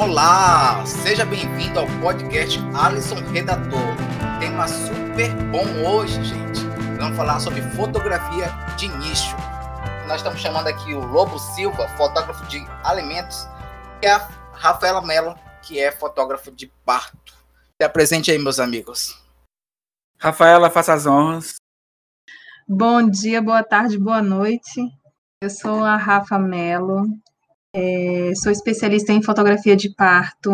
Olá, seja bem-vindo ao podcast Alisson Redator. Tema super bom hoje, gente. Vamos falar sobre fotografia de nicho. Nós estamos chamando aqui o Lobo Silva, fotógrafo de alimentos, e a Rafaela Mello, que é fotógrafo de parto. Se apresente aí, meus amigos. Rafaela, faça as honras. Bom dia, boa tarde, boa noite. Eu sou a Rafa Mello, é, sou especialista em fotografia de parto.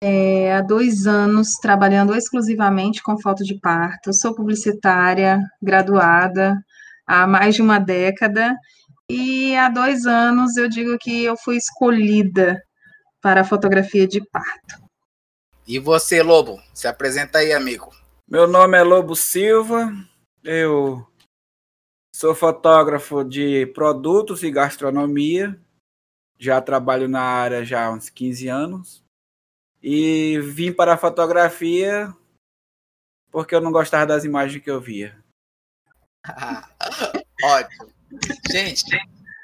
É, há dois anos trabalhando exclusivamente com foto de parto. Sou publicitária, graduada há mais de uma década. E há dois anos eu digo que eu fui escolhida para a fotografia de parto. E você, Lobo? Se apresenta aí, amigo. Meu nome é Lobo Silva. Eu sou fotógrafo de produtos e gastronomia já trabalho na área já há uns 15 anos. E vim para a fotografia porque eu não gostava das imagens que eu via. Ótimo. Gente,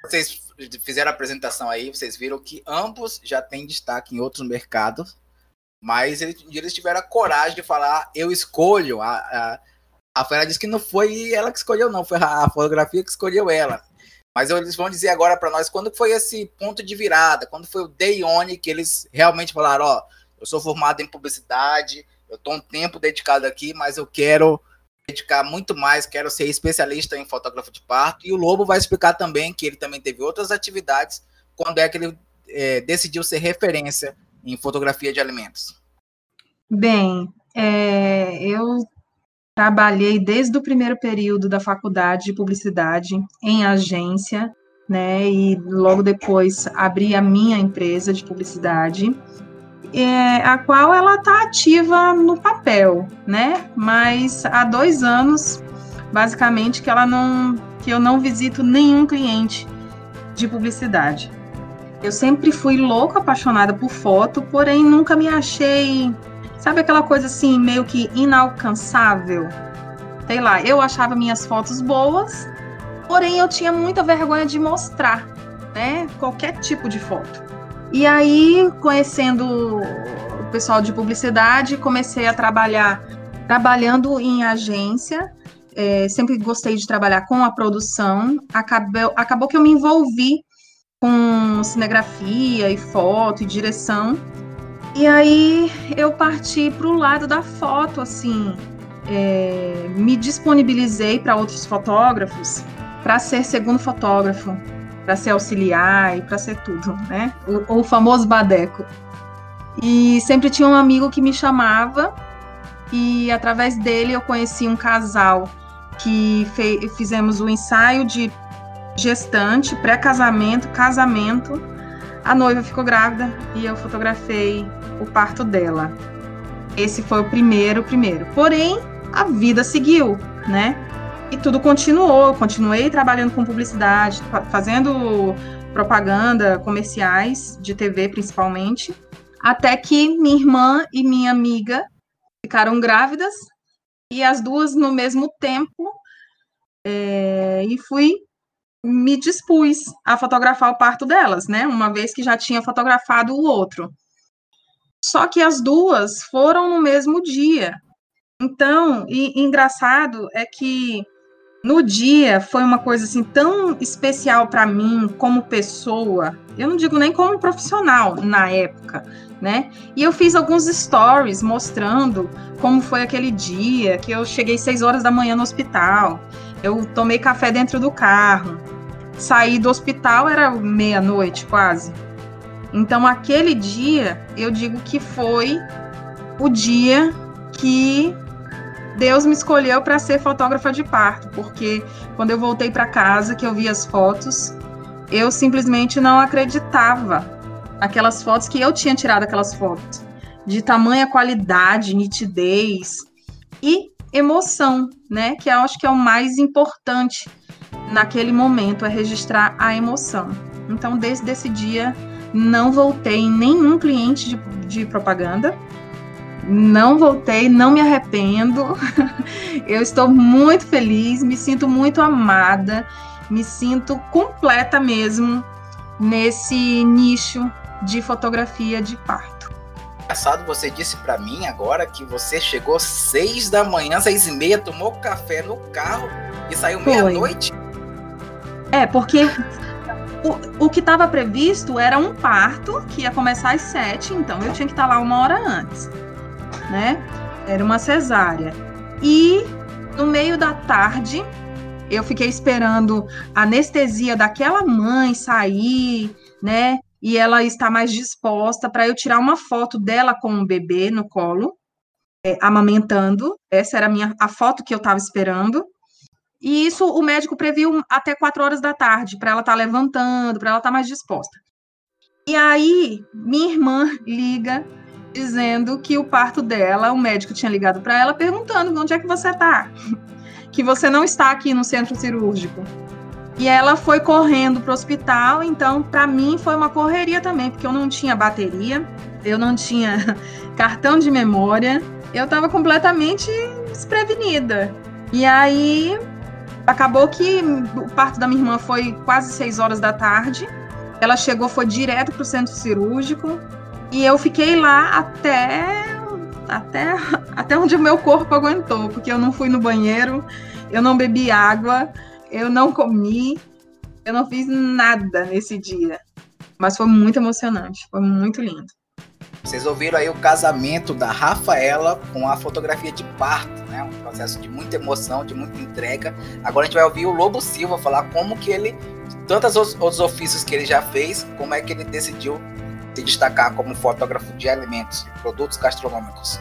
vocês fizeram a apresentação aí, vocês viram que ambos já têm destaque em outros mercados, mas eles, tiveram a coragem de falar, eu escolho. A, a, a Fera disse que não foi ela que escolheu, não, foi a fotografia que escolheu ela. Mas eles vão dizer agora para nós quando foi esse ponto de virada, quando foi o day one que eles realmente falaram, ó, eu sou formado em publicidade, eu estou um tempo dedicado aqui, mas eu quero dedicar muito mais, quero ser especialista em fotógrafo de parto. E o Lobo vai explicar também que ele também teve outras atividades quando é que ele é, decidiu ser referência em fotografia de alimentos. Bem, é, eu Trabalhei desde o primeiro período da faculdade de publicidade em agência, né? E logo depois abri a minha empresa de publicidade, é, a qual ela está ativa no papel, né? Mas há dois anos, basicamente, que ela não, que eu não visito nenhum cliente de publicidade. Eu sempre fui louca, apaixonada por foto, porém nunca me achei Sabe aquela coisa assim, meio que inalcançável? Sei lá, eu achava minhas fotos boas, porém eu tinha muita vergonha de mostrar, né? Qualquer tipo de foto. E aí, conhecendo o pessoal de publicidade, comecei a trabalhar trabalhando em agência. É, sempre gostei de trabalhar com a produção. Acabou, acabou que eu me envolvi com cinegrafia e foto e direção. E aí eu parti para o lado da foto, assim, é, me disponibilizei para outros fotógrafos para ser segundo fotógrafo, para ser auxiliar e para ser tudo, né? O, o, famoso badeco. E sempre tinha um amigo que me chamava e através dele eu conheci um casal que fizemos o ensaio de gestante, pré-casamento, casamento. A noiva ficou grávida e eu fotografei o parto dela. Esse foi o primeiro, primeiro. Porém, a vida seguiu, né? E tudo continuou. Continuei trabalhando com publicidade, fazendo propaganda, comerciais de TV principalmente, até que minha irmã e minha amiga ficaram grávidas e as duas no mesmo tempo. É, e fui me dispus a fotografar o parto delas, né? Uma vez que já tinha fotografado o outro. Só que as duas foram no mesmo dia. Então, e, e engraçado é que no dia foi uma coisa assim tão especial para mim como pessoa. Eu não digo nem como profissional na época, né? E eu fiz alguns stories mostrando como foi aquele dia que eu cheguei seis horas da manhã no hospital. Eu tomei café dentro do carro. Saí do hospital era meia-noite quase. Então, aquele dia, eu digo que foi o dia que Deus me escolheu para ser fotógrafa de parto, porque quando eu voltei para casa, que eu vi as fotos, eu simplesmente não acreditava aquelas fotos que eu tinha tirado aquelas fotos de tamanha qualidade, nitidez e emoção, né? Que eu acho que é o mais importante naquele momento é registrar a emoção. Então, desde esse dia não voltei em nenhum cliente de, de propaganda. Não voltei, não me arrependo. Eu estou muito feliz, me sinto muito amada, me sinto completa mesmo nesse nicho de fotografia de parto. Engraçado, você disse para mim agora que você chegou seis da manhã, seis e meia, tomou café no carro e saiu meia-noite? É, porque o, o que estava previsto era um parto que ia começar às sete, então eu tinha que estar lá uma hora antes, né? Era uma cesárea. E no meio da tarde, eu fiquei esperando a anestesia daquela mãe sair, né? E ela está mais disposta para eu tirar uma foto dela com o bebê no colo, é, amamentando. Essa era a minha a foto que eu estava esperando. E isso o médico previu até quatro horas da tarde, para ela estar tá levantando, para ela estar tá mais disposta. E aí, minha irmã liga dizendo que o parto dela, o médico tinha ligado para ela perguntando onde é que você está, que você não está aqui no centro cirúrgico. E ela foi correndo para o hospital, então para mim foi uma correria também, porque eu não tinha bateria, eu não tinha cartão de memória, eu estava completamente desprevenida. E aí acabou que o parto da minha irmã foi quase seis horas da tarde. Ela chegou, foi direto para o centro cirúrgico. E eu fiquei lá até, até, até onde o meu corpo aguentou, porque eu não fui no banheiro, eu não bebi água, eu não comi, eu não fiz nada nesse dia. Mas foi muito emocionante, foi muito lindo. Vocês ouviram aí o casamento da Rafaela com a fotografia de parto, né? Um processo de muita emoção, de muita entrega. Agora a gente vai ouvir o Lobo Silva falar como que ele, tantos outros ofícios que ele já fez, como é que ele decidiu se destacar como fotógrafo de alimentos, produtos gastronômicos?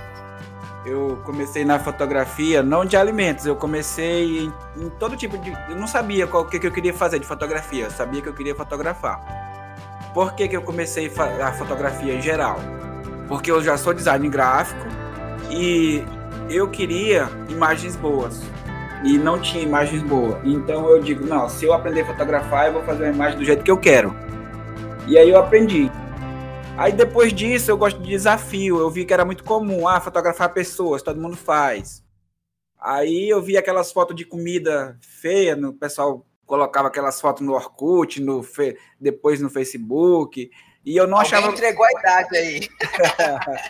Eu comecei na fotografia, não de alimentos, eu comecei em, em todo tipo de. Eu não sabia o que, que eu queria fazer de fotografia, eu sabia que eu queria fotografar. Por que, que eu comecei a fotografia em geral? Porque eu já sou design gráfico e eu queria imagens boas e não tinha imagens boas. Então eu digo, não, se eu aprender a fotografar, eu vou fazer uma imagem do jeito que eu quero. E aí eu aprendi. Aí depois disso eu gosto de desafio. Eu vi que era muito comum, ah, fotografar pessoas, todo mundo faz. Aí eu vi aquelas fotos de comida feia, no pessoal colocava aquelas fotos no Orkut, no depois no Facebook, e eu não Alguém achava entregou a idade aí.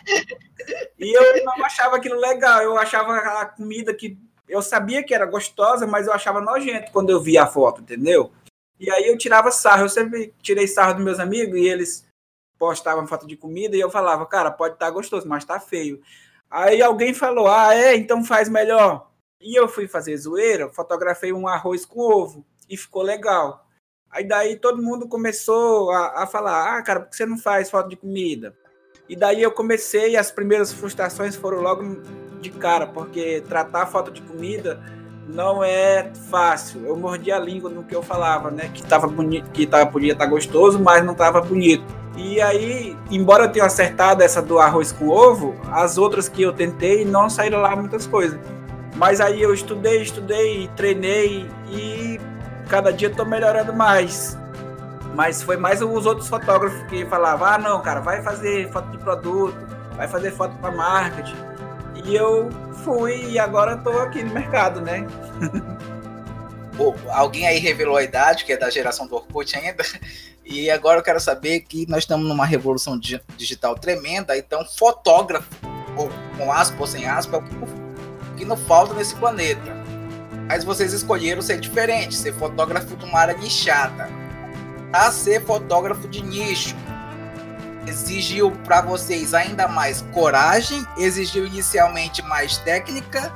e eu não achava aquilo legal. Eu achava a comida que eu sabia que era gostosa, mas eu achava nojento quando eu via a foto, entendeu? E aí eu tirava sarro. Eu sempre tirei sarro dos meus amigos e eles postavam foto de comida e eu falava, cara, pode estar tá gostoso, mas tá feio. Aí alguém falou, ah, é, então faz melhor. E eu fui fazer zoeira, fotografei um arroz com ovo e ficou legal. Aí daí todo mundo começou a, a falar, ah, cara, por que você não faz foto de comida? E daí eu comecei, as primeiras frustrações foram logo de cara, porque tratar foto de comida não é fácil. Eu mordi a língua no que eu falava, né? Que tava bonito, que tava, podia estar tá gostoso, mas não estava bonito. E aí, embora eu tenha acertado essa do arroz com ovo, as outras que eu tentei não saíram lá muitas coisas. Mas aí eu estudei, estudei, treinei e cada dia estou melhorando mais. Mas foi mais os outros fotógrafos que falavam: ah, não, cara, vai fazer foto de produto, vai fazer foto para marketing. E eu fui e agora estou aqui no mercado, né? alguém aí revelou a idade, que é da geração do Orkut ainda. E agora eu quero saber que nós estamos numa revolução digital tremenda, então fotógrafo, ou com aspas ou sem aspas, é o que, não falta nesse planeta. Mas vocês escolheram ser diferente, ser fotógrafo de uma área nichada. A ser fotógrafo de nicho. Exigiu para vocês ainda mais coragem, exigiu inicialmente mais técnica,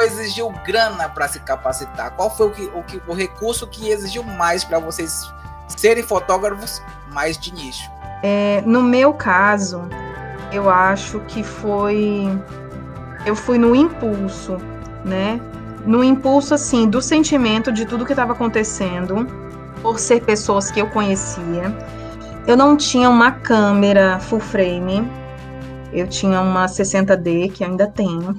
exigiu grana para se capacitar? Qual foi o, que, o, que, o recurso que exigiu mais para vocês serem fotógrafos mais de nicho? É, no meu caso, eu acho que foi. Eu fui no impulso, né? No impulso, assim, do sentimento de tudo que estava acontecendo, por ser pessoas que eu conhecia. Eu não tinha uma câmera full frame, eu tinha uma 60D, que ainda tenho,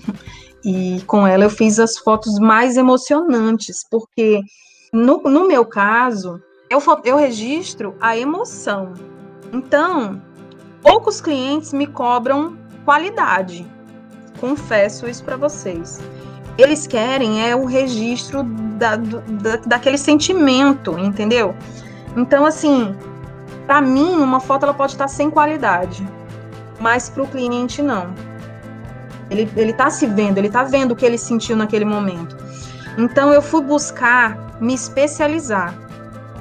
e com ela eu fiz as fotos mais emocionantes, porque no, no meu caso, eu, eu registro a emoção. Então, poucos clientes me cobram qualidade. Confesso isso para vocês. Eles querem é o registro da, da, daquele sentimento, entendeu? Então, assim, Para mim, uma foto ela pode estar sem qualidade, mas para o cliente não. Ele, ele tá se vendo, ele tá vendo o que ele sentiu naquele momento. Então eu fui buscar me especializar.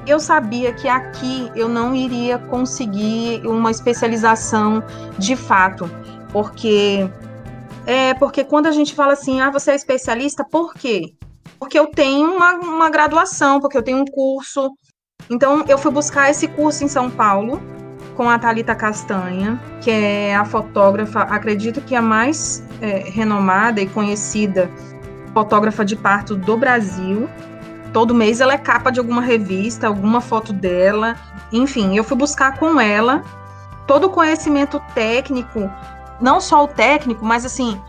Eu sabia que aqui eu não iria conseguir uma especialização de fato, porque é porque quando a gente fala assim, ah, você é especialista, por quê? Porque eu tenho uma, uma graduação, porque eu tenho um curso. Então eu fui buscar esse curso em São Paulo com a Talita Castanha, que é a fotógrafa, acredito que a mais é, renomada e conhecida fotógrafa de parto do Brasil. Todo mês ela é capa de alguma revista, alguma foto dela. Enfim, eu fui buscar com ela todo o conhecimento técnico, não só o técnico, mas assim,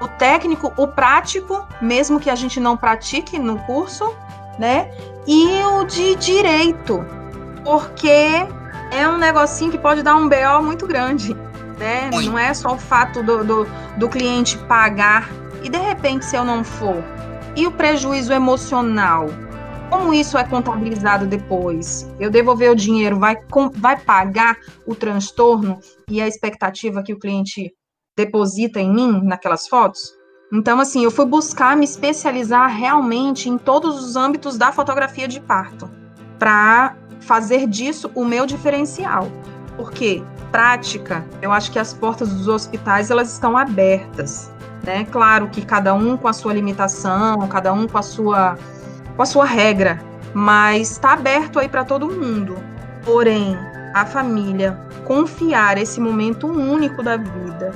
o técnico, o prático, mesmo que a gente não pratique no curso, né? E o de direito, porque é um negocinho que pode dar um BO muito grande, né? Não é só o fato do, do, do cliente pagar e de repente se eu não for. E o prejuízo emocional? Como isso é contabilizado depois? Eu devolver o dinheiro vai, vai pagar o transtorno e a expectativa que o cliente deposita em mim naquelas fotos? Então, assim, eu fui buscar me especializar realmente em todos os âmbitos da fotografia de parto, para fazer disso o meu diferencial. Porque prática, eu acho que as portas dos hospitais elas estão abertas, né? Claro que cada um com a sua limitação, cada um com a sua com a sua regra, mas está aberto aí para todo mundo. Porém, a família confiar esse momento único da vida,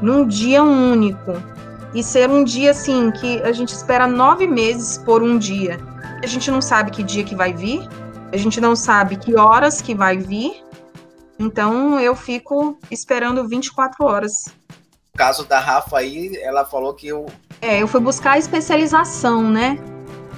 num dia único, e ser um dia assim que a gente espera nove meses por um dia. A gente não sabe que dia que vai vir, a gente não sabe que horas que vai vir. Então eu fico esperando 24 horas. No caso da Rafa aí, ela falou que eu. É, eu fui buscar a especialização, né?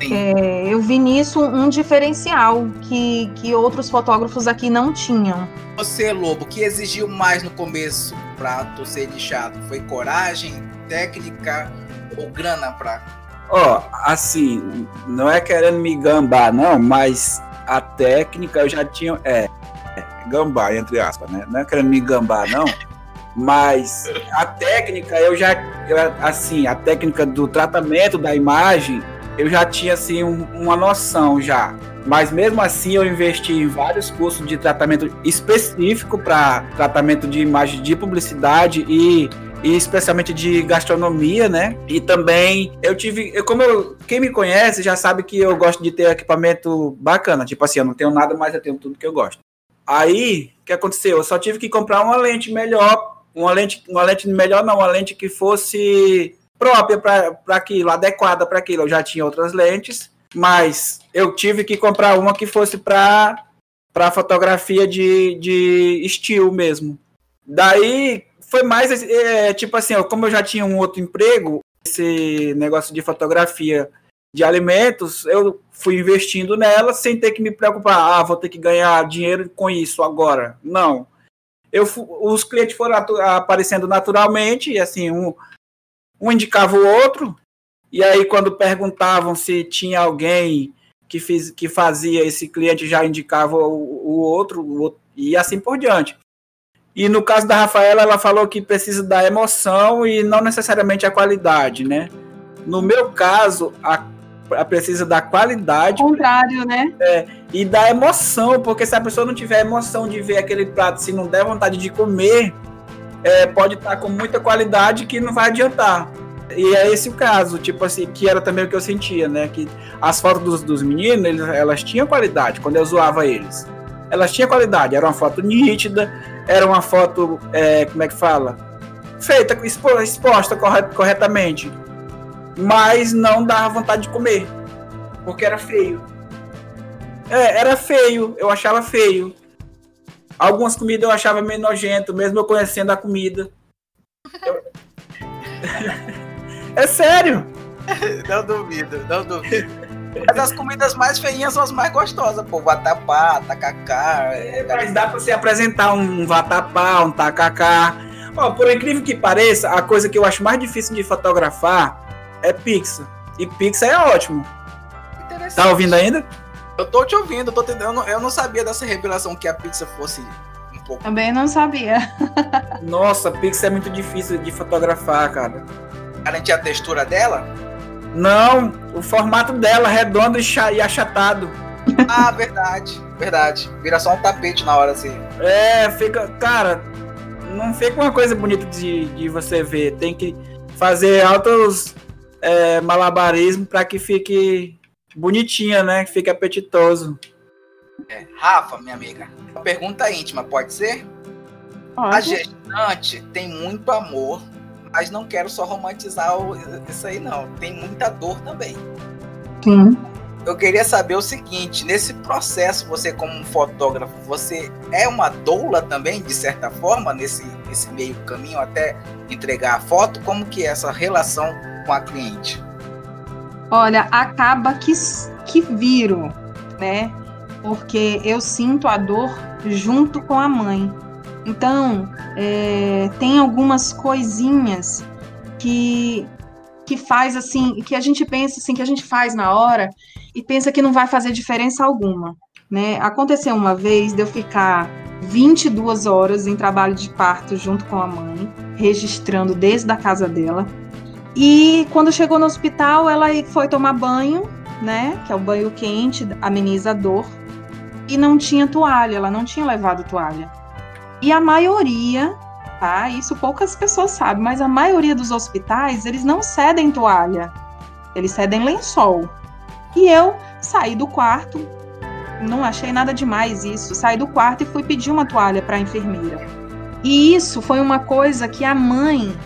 É, eu vi nisso um diferencial que, que outros fotógrafos aqui não tinham. Você, Lobo, que exigiu mais no começo para tu ser lixado? Foi coragem, técnica ou grana pra. Ó, oh, assim, não é querendo me gambar, não, mas a técnica eu já tinha. É, é gambar, entre aspas, né? Não é querendo me gambar, não. Mas a técnica, eu já. Eu, assim, a técnica do tratamento da imagem, eu já tinha, assim, um, uma noção já. Mas mesmo assim, eu investi em vários cursos de tratamento específico para tratamento de imagem de publicidade e e especialmente de gastronomia, né? E também eu tive, eu, como eu, quem me conhece já sabe que eu gosto de ter equipamento bacana, tipo assim, eu não tenho nada, mas eu tenho tudo que eu gosto. Aí, o que aconteceu? Eu só tive que comprar uma lente melhor, uma lente, uma lente melhor não, uma lente que fosse própria para aquilo, adequada para aquilo. Eu já tinha outras lentes, mas eu tive que comprar uma que fosse para para fotografia de, de estilo mesmo. Daí, foi mais é, tipo assim, ó, como eu já tinha um outro emprego, esse negócio de fotografia de alimentos, eu fui investindo nela sem ter que me preocupar, ah, vou ter que ganhar dinheiro com isso agora. Não. Eu, os clientes foram aparecendo naturalmente, e assim, um, um indicava o outro, e aí quando perguntavam se tinha alguém que, fiz, que fazia, esse cliente já indicava o, o, outro, o outro, e assim por diante. E no caso da Rafaela, ela falou que precisa da emoção e não necessariamente a qualidade, né? No meu caso, a, a precisa da qualidade. Contrário, né? É, e da emoção, porque se a pessoa não tiver emoção de ver aquele prato, se não der vontade de comer, é, pode estar com muita qualidade que não vai adiantar. E é esse o caso, tipo assim, que era também o que eu sentia, né? Que as fotos dos, dos meninos, eles, elas tinham qualidade quando eu zoava eles. Elas tinham qualidade, era uma foto nítida, era uma foto, é, como é que fala? Feita, exposta corretamente. Mas não dava vontade de comer. Porque era feio. É, era feio, eu achava feio. Algumas comidas eu achava meio nojento, mesmo eu conhecendo a comida. Eu... é sério. Não duvido, não duvido. Mas as comidas mais feinhas são as mais gostosas, pô. Vatapá, tacacá. É, mas dá pra você apresentar um vatapá, um tacacá. Ó, por incrível que pareça, a coisa que eu acho mais difícil de fotografar é pizza. E pizza é ótimo. Tá ouvindo ainda? Eu tô te ouvindo, eu, tô te... eu, não, eu não sabia dessa revelação que a pizza fosse um pouco. Também não sabia. Nossa, pizza é muito difícil de fotografar, cara. Garantir a textura dela? Não, o formato dela redondo e achatado. Ah, verdade, verdade. Vira só um tapete na hora assim. É, fica. Cara, não fica uma coisa bonita de, de você ver. Tem que fazer altos é, malabarismo para que fique bonitinha, né? Que fique apetitoso. É, Rafa, minha amiga, uma pergunta íntima, pode ser? Pode. A gestante tem muito amor, mas não quero só romantizar isso aí, não. Tem muita dor também. Sim eu queria saber o seguinte: nesse processo, você, como um fotógrafo, você é uma doula também, de certa forma, nesse, nesse meio caminho até entregar a foto? Como que é essa relação com a cliente? Olha, acaba que, que viro, né? Porque eu sinto a dor junto com a mãe. Então, é, tem algumas coisinhas que que faz assim, que a gente pensa assim, que a gente faz na hora e pensa que não vai fazer diferença alguma. Né? Aconteceu uma vez de eu ficar 22 horas em trabalho de parto junto com a mãe, registrando desde a casa dela. E quando chegou no hospital, ela foi tomar banho, né? Que é o banho quente, ameniza a dor. E não tinha toalha, ela não tinha levado toalha. E a maioria, tá? Isso poucas pessoas sabem, mas a maioria dos hospitais, eles não cedem toalha. Eles cedem lençol. E eu saí do quarto, não achei nada demais isso. Saí do quarto e fui pedir uma toalha para a enfermeira. E isso foi uma coisa que a mãe,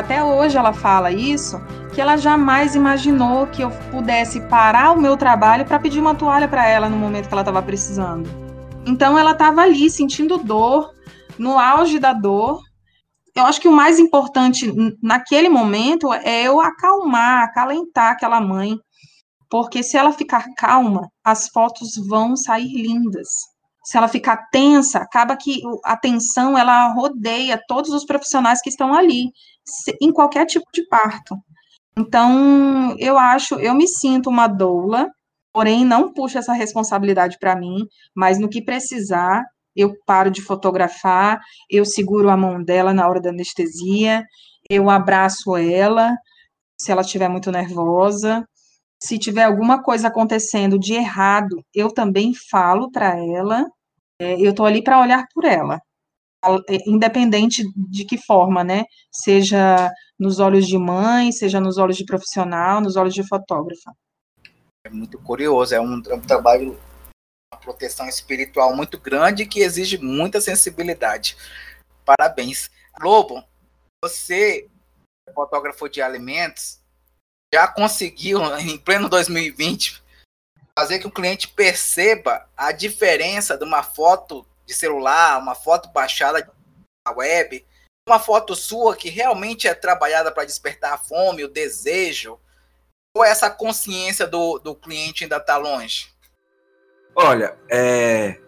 até hoje ela fala isso, que ela jamais imaginou que eu pudesse parar o meu trabalho para pedir uma toalha para ela no momento que ela estava precisando. Então ela estava ali sentindo dor, no auge da dor. Eu acho que o mais importante naquele momento é eu acalmar, acalentar aquela mãe, porque se ela ficar calma, as fotos vão sair lindas. Se ela ficar tensa, acaba que a tensão ela rodeia todos os profissionais que estão ali, em qualquer tipo de parto. Então, eu acho, eu me sinto uma doula, porém não puxo essa responsabilidade para mim, mas no que precisar, eu paro de fotografar, eu seguro a mão dela na hora da anestesia, eu abraço ela, se ela estiver muito nervosa, se tiver alguma coisa acontecendo de errado, eu também falo para ela. É, eu estou ali para olhar por ela, é, independente de que forma, né? Seja nos olhos de mãe, seja nos olhos de profissional, nos olhos de fotógrafa. É muito curioso, é um, é um trabalho, uma proteção espiritual muito grande que exige muita sensibilidade. Parabéns. Lobo, você, fotógrafo de alimentos, já conseguiu, em pleno 2020, fazer que o cliente perceba a diferença de uma foto de celular, uma foto baixada na web, uma foto sua que realmente é trabalhada para despertar a fome, o desejo, ou essa consciência do, do cliente ainda está longe? Olha, é,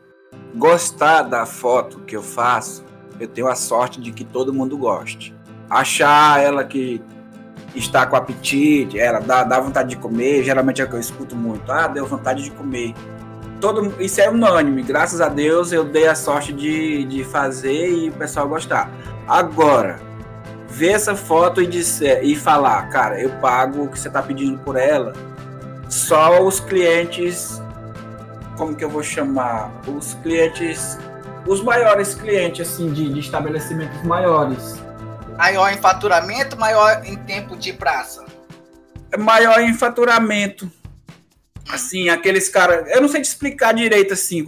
gostar da foto que eu faço, eu tenho a sorte de que todo mundo goste. Achar ela que está com apetite, ela dá, dá vontade de comer, geralmente é o que eu escuto muito, ah, deu vontade de comer. Todo, isso é unânime, graças a Deus eu dei a sorte de, de fazer e o pessoal gostar. Agora, ver essa foto e, dizer, e falar, cara, eu pago o que você está pedindo por ela, só os clientes, como que eu vou chamar? Os clientes, os maiores clientes, assim, de, de estabelecimentos maiores Maior em faturamento, maior em tempo de praça? É maior em faturamento. Assim, aqueles caras. Eu não sei te explicar direito assim,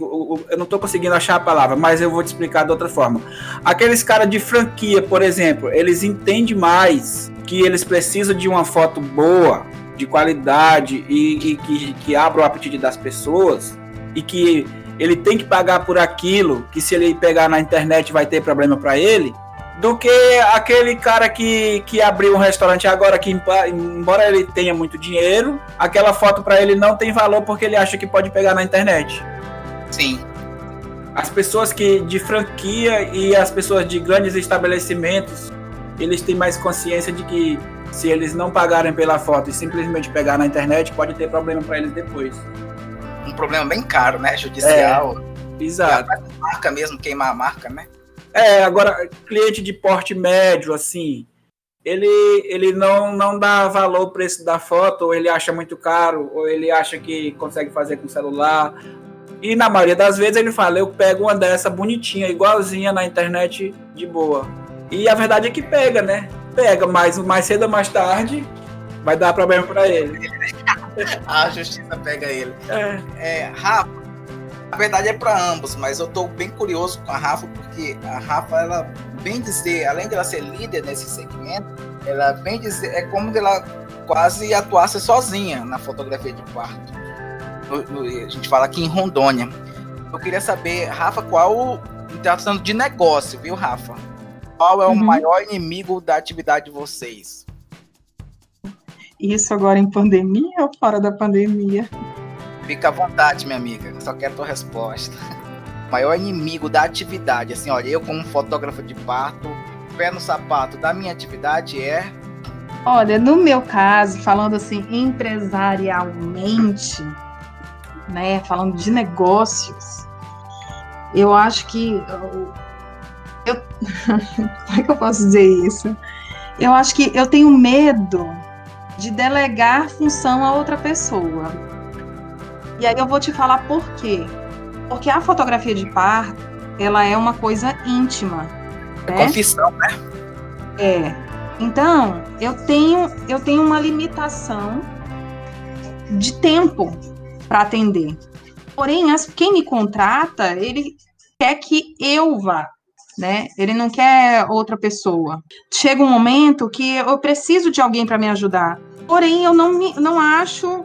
eu não tô conseguindo achar a palavra, mas eu vou te explicar de outra forma. Aqueles caras de franquia, por exemplo, eles entendem mais que eles precisam de uma foto boa, de qualidade e, e que, que abra o apetite das pessoas e que ele tem que pagar por aquilo, que se ele pegar na internet vai ter problema para ele do que aquele cara que, que abriu um restaurante agora que embora ele tenha muito dinheiro, aquela foto para ele não tem valor porque ele acha que pode pegar na internet. Sim. As pessoas que de franquia e as pessoas de grandes estabelecimentos, eles têm mais consciência de que se eles não pagarem pela foto e simplesmente pegar na internet, pode ter problema para eles depois. um problema bem caro, né? Judicial. É, exato. Marca mesmo, queimar a marca, né? É, agora, cliente de porte médio, assim, ele, ele não, não dá valor ao preço da foto, ou ele acha muito caro, ou ele acha que consegue fazer com celular. E na maioria das vezes ele fala, eu pego uma dessa bonitinha, igualzinha na internet de boa. E a verdade é que pega, né? Pega, mas mais cedo ou mais tarde vai dar problema para ele. a justiça pega ele. É. é Rafa, a verdade é para ambos, mas eu tô bem curioso com a Rafa, porque a Rafa, ela bem dizer, além de ela ser líder nesse segmento, ela bem dizer, é como se ela quase atuasse sozinha na fotografia de quarto. A gente fala aqui em Rondônia. Eu queria saber, Rafa, qual. Tratando de negócio, viu, Rafa? Qual é o uhum. maior inimigo da atividade de vocês? Isso agora em pandemia ou fora da pandemia? Fica à vontade, minha amiga. Só quero a tua resposta. O maior inimigo da atividade, assim, olha, eu como fotógrafo de parto, pé no sapato da minha atividade é. Olha, no meu caso, falando assim empresarialmente, né, falando de negócios, eu acho que eu, como é que eu posso dizer isso? Eu acho que eu tenho medo de delegar função a outra pessoa. E aí eu vou te falar por quê. Porque a fotografia de parto, ela é uma coisa íntima. É né? confissão, né? É. Então, eu tenho, eu tenho uma limitação de tempo para atender. Porém, as, quem me contrata, ele quer que eu vá, né? Ele não quer outra pessoa. Chega um momento que eu preciso de alguém para me ajudar. Porém, eu não me, não acho.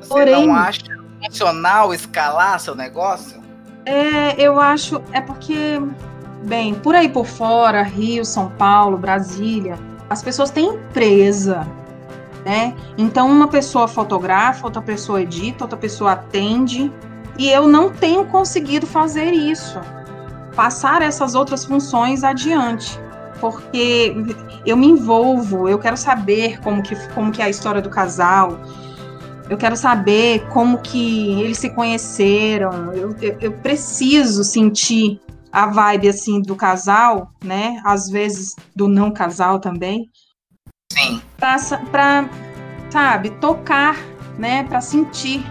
Você porém, não acha funcional escalar seu negócio? É, eu acho. É porque, bem, por aí por fora, Rio, São Paulo, Brasília, as pessoas têm empresa. Né? Então, uma pessoa fotografa, outra pessoa edita, outra pessoa atende, e eu não tenho conseguido fazer isso passar essas outras funções adiante, porque eu me envolvo, eu quero saber como que, como que é a história do casal, eu quero saber como que eles se conheceram, eu, eu, eu preciso sentir a vibe assim do casal, né? Às vezes do não casal também. Sim. Para, sabe, tocar, né? Para sentir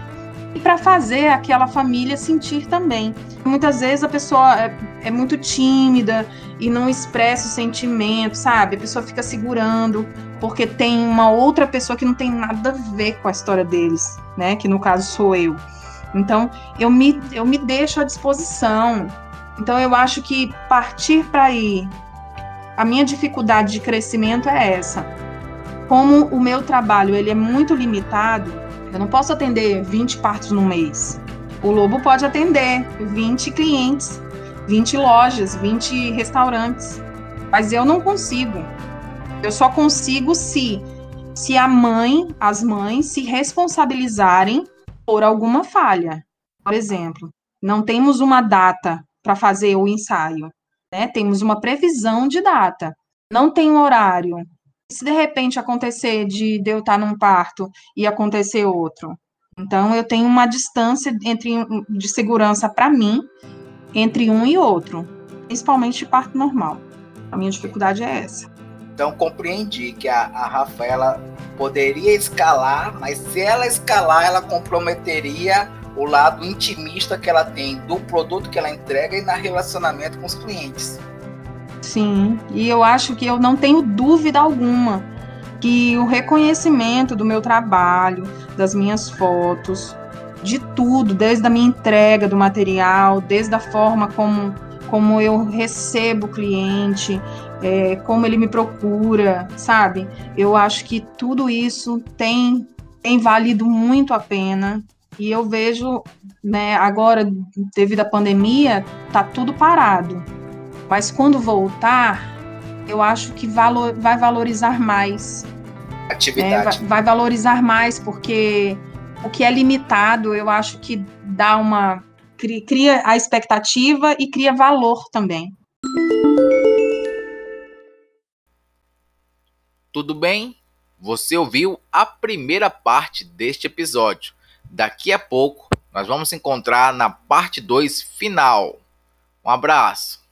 e para fazer aquela família sentir também. Muitas vezes a pessoa é, muito tímida e não expressa o sentimento, sabe? A pessoa fica segurando porque tem uma outra pessoa que não tem nada a ver com a história deles, né? Que no caso sou eu. Então, eu me, eu me deixo à disposição. Então, eu acho que partir para aí, a minha dificuldade de crescimento é essa. Como o meu trabalho ele é muito limitado, eu não posso atender 20 partos no mês. O Lobo pode atender 20 clientes, 20 lojas, 20 restaurantes. Mas eu não consigo. Eu só consigo se se a mãe, as mães se responsabilizarem por alguma falha. Por exemplo, não temos uma data para fazer o ensaio, né? Temos uma previsão de data. Não tem um horário, se de repente acontecer de, de eu estar num parto e acontecer outro? Então, eu tenho uma distância entre de segurança para mim entre um e outro, principalmente de parto normal. A minha dificuldade é essa. Então, compreendi que a, a Rafaela poderia escalar, mas se ela escalar, ela comprometeria o lado intimista que ela tem do produto que ela entrega e na relacionamento com os clientes. Sim, e eu acho que eu não tenho dúvida alguma que o reconhecimento do meu trabalho, das minhas fotos, de tudo, desde a minha entrega do material, desde a forma como, como eu recebo o cliente, é, como ele me procura, sabe? Eu acho que tudo isso tem, tem valido muito a pena. E eu vejo, né, agora, devido à pandemia, tá tudo parado. Mas quando voltar, eu acho que valor, vai valorizar mais. Atividade. Né? Vai, vai, valorizar mais, porque o que é limitado, eu acho que dá uma. cria a expectativa e cria valor também. Tudo bem? Você ouviu a primeira parte deste episódio. Daqui a pouco Nós vamos encontrar na parte 2 final. Um abraço.